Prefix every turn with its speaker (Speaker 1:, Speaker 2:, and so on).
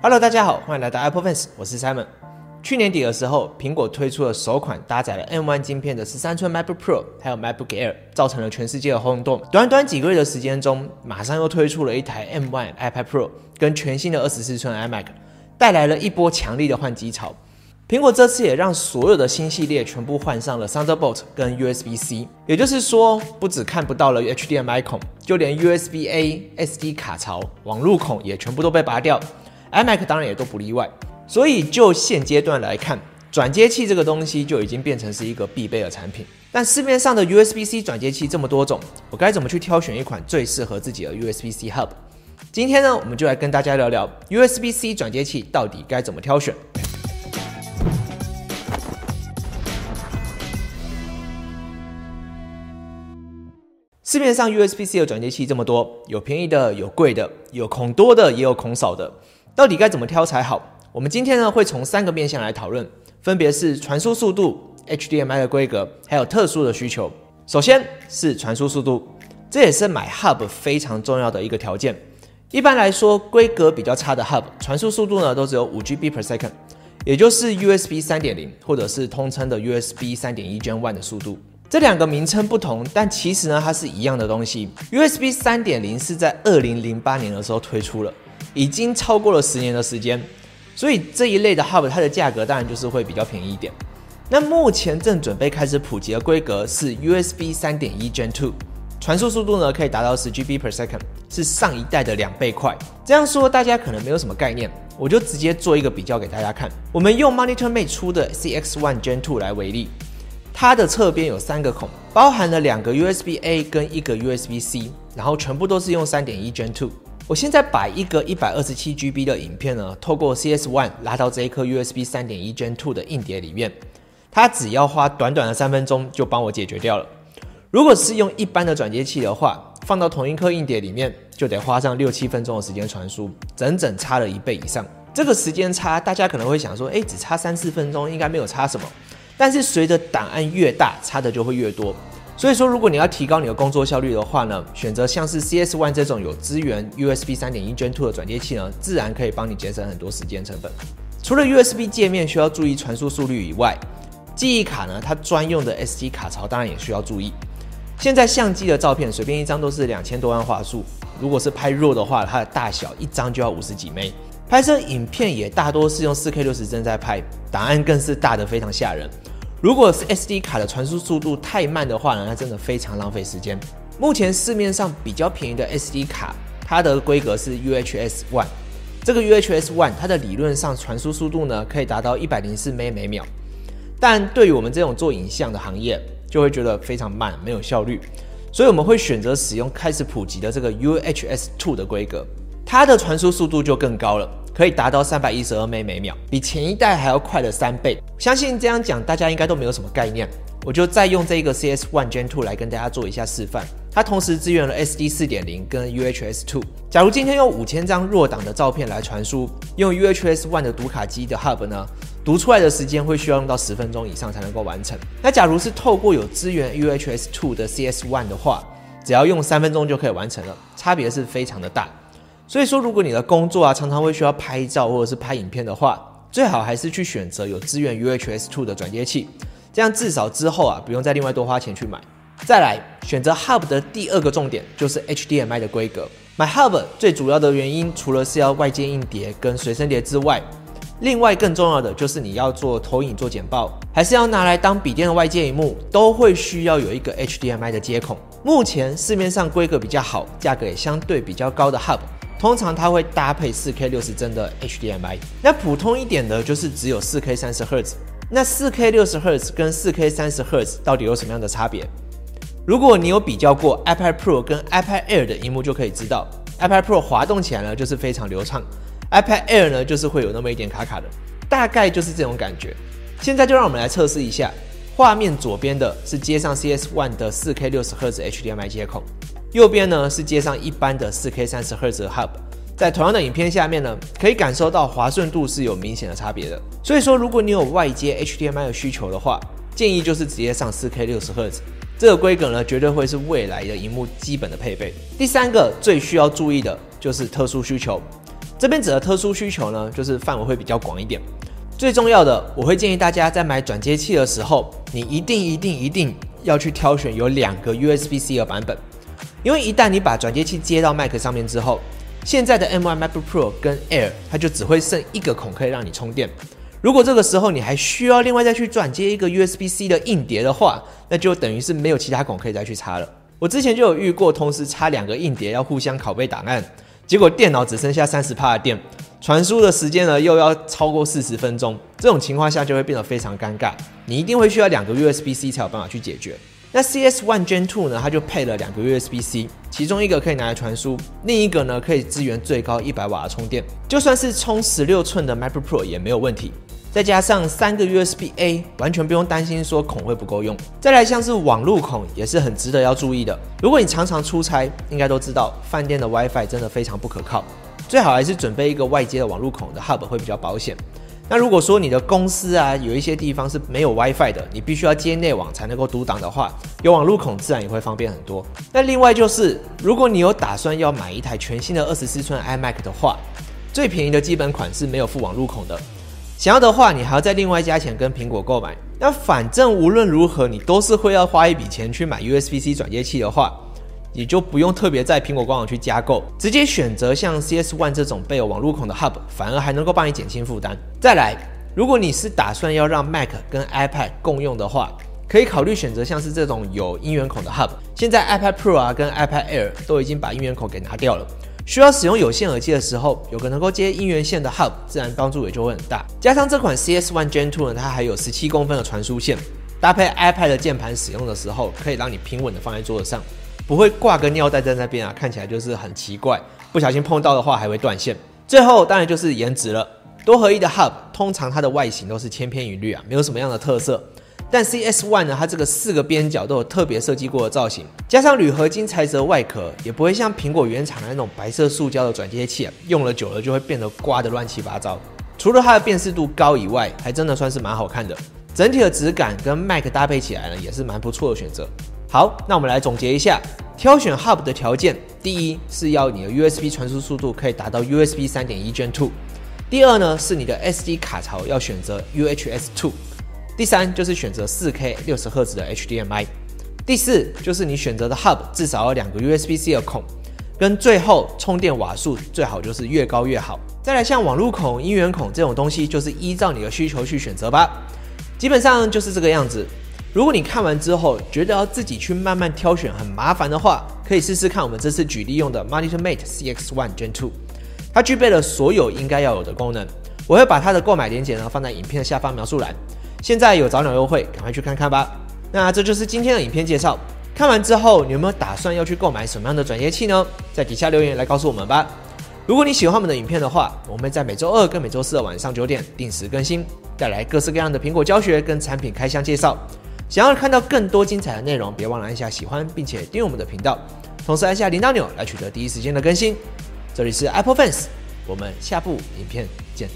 Speaker 1: Hello，大家好，欢迎来到 Apple Fans，我是 Simon。去年底的时候，苹果推出了首款搭载了 M1 晶片的十三寸 MacBook Pro，还有 MacBook Air，造成了全世界的轰动。短短几个月的时间中，马上又推出了一台 M1 iPad Pro 跟全新的二十四寸 iMac，带来了一波强力的换机潮。苹果这次也让所有的新系列全部换上了 Thunderbolt 跟 USB-C，也就是说，不只看不到了 HDMI 孔，就连 USB-A、SD 卡槽、网路孔也全部都被拔掉。iMac 当然也都不例外。所以就现阶段来看，转接器这个东西就已经变成是一个必备的产品。但市面上的 USB-C 转接器这么多种，我该怎么去挑选一款最适合自己的 USB-C Hub？今天呢，我们就来跟大家聊聊 USB-C 转接器到底该怎么挑选。市面上 USB-C 的转接器这么多，有便宜的，有贵的，有孔多的，也有孔少的，到底该怎么挑才好？我们今天呢会从三个面向来讨论，分别是传输速度、HDMI 的规格，还有特殊的需求。首先是传输速度，这也是买 Hub 非常重要的一个条件。一般来说，规格比较差的 Hub 传输速度呢都只有五 GB per second，也就是 USB 三点零或者是通称的 USB 三点一 Gen One 的速度。这两个名称不同，但其实呢，它是一样的东西。USB 三点零是在二零零八年的时候推出了，已经超过了十年的时间，所以这一类的 Hub 它的价格当然就是会比较便宜一点。那目前正准备开始普及的规格是 USB 三点一 Gen Two，传输速度呢可以达到十 GB per second，是上一代的两倍快。这样说大家可能没有什么概念，我就直接做一个比较给大家看。我们用 Monitor Mate 出的 CX One Gen Two 来为例。它的侧边有三个孔，包含了两个 USB A 跟一个 USB C，然后全部都是用三点一 Gen Two。我现在把一个一百二十七 GB 的影片呢，透过 CS One 拉到这一颗 USB 三点一 Gen Two 的硬碟里面，它只要花短短的三分钟就帮我解决掉了。如果是用一般的转接器的话，放到同一颗硬碟里面，就得花上六七分钟的时间传输，整整差了一倍以上。这个时间差，大家可能会想说，哎，只差三四分钟，应该没有差什么。但是随着档案越大，差的就会越多。所以说，如果你要提高你的工作效率的话呢，选择像是 CS One 这种有支援 USB 三点一 Gen Two 的转接器呢，自然可以帮你节省很多时间成本。除了 USB 界面需要注意传输速率以外，记忆卡呢，它专用的 SD 卡槽当然也需要注意。现在相机的照片随便一张都是两千多万画素，如果是拍 RAW 的话，它的大小一张就要五十几枚。拍摄影片也大多是用四 K 六十帧在拍，档案更是大得非常吓人。如果是 SD 卡的传输速度太慢的话呢，那真的非常浪费时间。目前市面上比较便宜的 SD 卡，它的规格是 UHS One。这个 UHS One 它的理论上传输速度呢可以达到一百零四 M 每秒，但对于我们这种做影像的行业，就会觉得非常慢，没有效率。所以我们会选择使用开始普及的这个 UHS Two 的规格。它的传输速度就更高了，可以达到三百一十二 M 每秒，比前一代还要快了三倍。相信这样讲大家应该都没有什么概念，我就再用这个 CS One Gen Two 来跟大家做一下示范。它同时支援了 SD 四点零跟 UHS Two。假如今天用五千张弱档的照片来传输，用 UHS One 的读卡机的 Hub 呢，读出来的时间会需要用到十分钟以上才能够完成。那假如是透过有支援 UHS Two 的 CS One 的话，只要用三分钟就可以完成了，差别是非常的大。所以说，如果你的工作啊常常会需要拍照或者是拍影片的话，最好还是去选择有支援 UHS Two 的转接器，这样至少之后啊不用再另外多花钱去买。再来，选择 Hub 的第二个重点就是 HDMI 的规格。买 Hub 最主要的原因，除了是要外接硬碟跟随身碟之外，另外更重要的就是你要做投影、做简报，还是要拿来当笔电的外接荧幕，都会需要有一个 HDMI 的接孔。目前市面上规格比较好、价格也相对比较高的 Hub。通常它会搭配 4K 六十帧的 HDMI，那普通一点的就是只有 4K 三十赫兹。那 4K 六十赫兹跟 4K 三十赫兹到底有什么样的差别？如果你有比较过 iPad Pro 跟 iPad Air 的荧幕，就可以知道 iPad Pro 滑动起来呢就是非常流畅，iPad Air 呢就是会有那么一点卡卡的，大概就是这种感觉。现在就让我们来测试一下，画面左边的是接上 CS One 的 4K 六十赫兹 HDMI 接口。右边呢是接上一般的 4K 三十赫兹 Hub，在同样的影片下面呢，可以感受到滑顺度是有明显的差别的。所以说，如果你有外接 HDMI 的需求的话，建议就是直接上 4K 六十赫兹，这个规格呢绝对会是未来的荧幕基本的配备。第三个最需要注意的就是特殊需求，这边指的特殊需求呢，就是范围会比较广一点。最重要的，我会建议大家在买转接器的时候，你一定一定一定要去挑选有两个 USB-C 的版本，因为一旦你把转接器接到 Mac 上面之后，现在的 M1 MacBook Pro 跟 Air 它就只会剩一个孔可以让你充电。如果这个时候你还需要另外再去转接一个 USB-C 的硬碟的话，那就等于是没有其他孔可以再去插了。我之前就有遇过，同时插两个硬碟要互相拷贝档案，结果电脑只剩下三十帕的电。传输的时间呢，又要超过四十分钟，这种情况下就会变得非常尴尬。你一定会需要两个 USB-C 才有办法去解决。那 CS One Gen Two 呢，它就配了两个 USB-C，其中一个可以拿来传输，另一个呢可以支援最高一百瓦的充电，就算是充十六寸的 MacBook Pro 也没有问题。再加上三个 USB-A，完全不用担心说孔会不够用。再来像是网路孔也是很值得要注意的。如果你常常出差，应该都知道饭店的 WiFi 真的非常不可靠，最好还是准备一个外接的网路孔的 Hub 会比较保险。那如果说你的公司啊有一些地方是没有 WiFi 的，你必须要接内网才能够读档的话，有网路孔自然也会方便很多。那另外就是，如果你有打算要买一台全新的二十四寸 iMac 的话，最便宜的基本款是没有附网路孔的。想要的话，你还要再另外加钱跟苹果购买。那反正无论如何，你都是会要花一笔钱去买 USB-C 转接器的话，也就不用特别在苹果官网去加购，直接选择像 CS One 这种备有网路孔的 Hub，反而还能够帮你减轻负担。再来，如果你是打算要让 Mac 跟 iPad 共用的话，可以考虑选择像是这种有音源孔的 Hub。现在 iPad Pro 啊跟 iPad Air 都已经把音源口给拿掉了。需要使用有线耳机的时候，有个能够接音源线的 Hub，自然帮助也就会很大。加上这款 CS One Gen Two 呢，它还有十七公分的传输线，搭配 iPad 的键盘使用的时候，可以让你平稳的放在桌子上，不会挂个尿袋在那边啊，看起来就是很奇怪，不小心碰到的话还会断线。最后当然就是颜值了，多合一的 Hub 通常它的外形都是千篇一律啊，没有什么样的特色。但 CS One 呢，它这个四个边角都有特别设计过的造型，加上铝合金材质的外壳，也不会像苹果原厂的那种白色塑胶的转接器，啊用了久了就会变得刮得乱七八糟。除了它的辨识度高以外，还真的算是蛮好看的。整体的质感跟 Mac 搭配起来呢，也是蛮不错的选择。好，那我们来总结一下，挑选 Hub 的条件：第一是要你的 USB 传输速度可以达到 USB 三点一 Gen Two；第二呢是你的 SD 卡槽要选择 UHS Two。第三就是选择四 K 六十赫兹的 HDMI，第四就是你选择的 Hub 至少要两个 USB-C 的孔，跟最后充电瓦数最好就是越高越好。再来像网路孔、音源孔这种东西，就是依照你的需求去选择吧。基本上就是这个样子。如果你看完之后觉得要自己去慢慢挑选很麻烦的话，可以试试看我们这次举例用的 Monitor Mate CX One Gen 2，它具备了所有应该要有的功能。我会把它的购买链接呢放在影片的下方描述栏。现在有早鸟优惠，赶快去看看吧。那这就是今天的影片介绍。看完之后，你有没有打算要去购买什么样的转接器呢？在底下留言来告诉我们吧。如果你喜欢我们的影片的话，我们在每周二跟每周四的晚上九点定时更新，带来各式各样的苹果教学跟产品开箱介绍。想要看到更多精彩的内容，别忘了按下喜欢，并且订阅我们的频道，同时按下铃铛钮来取得第一时间的更新。这里是 Apple Fans，我们下部影片见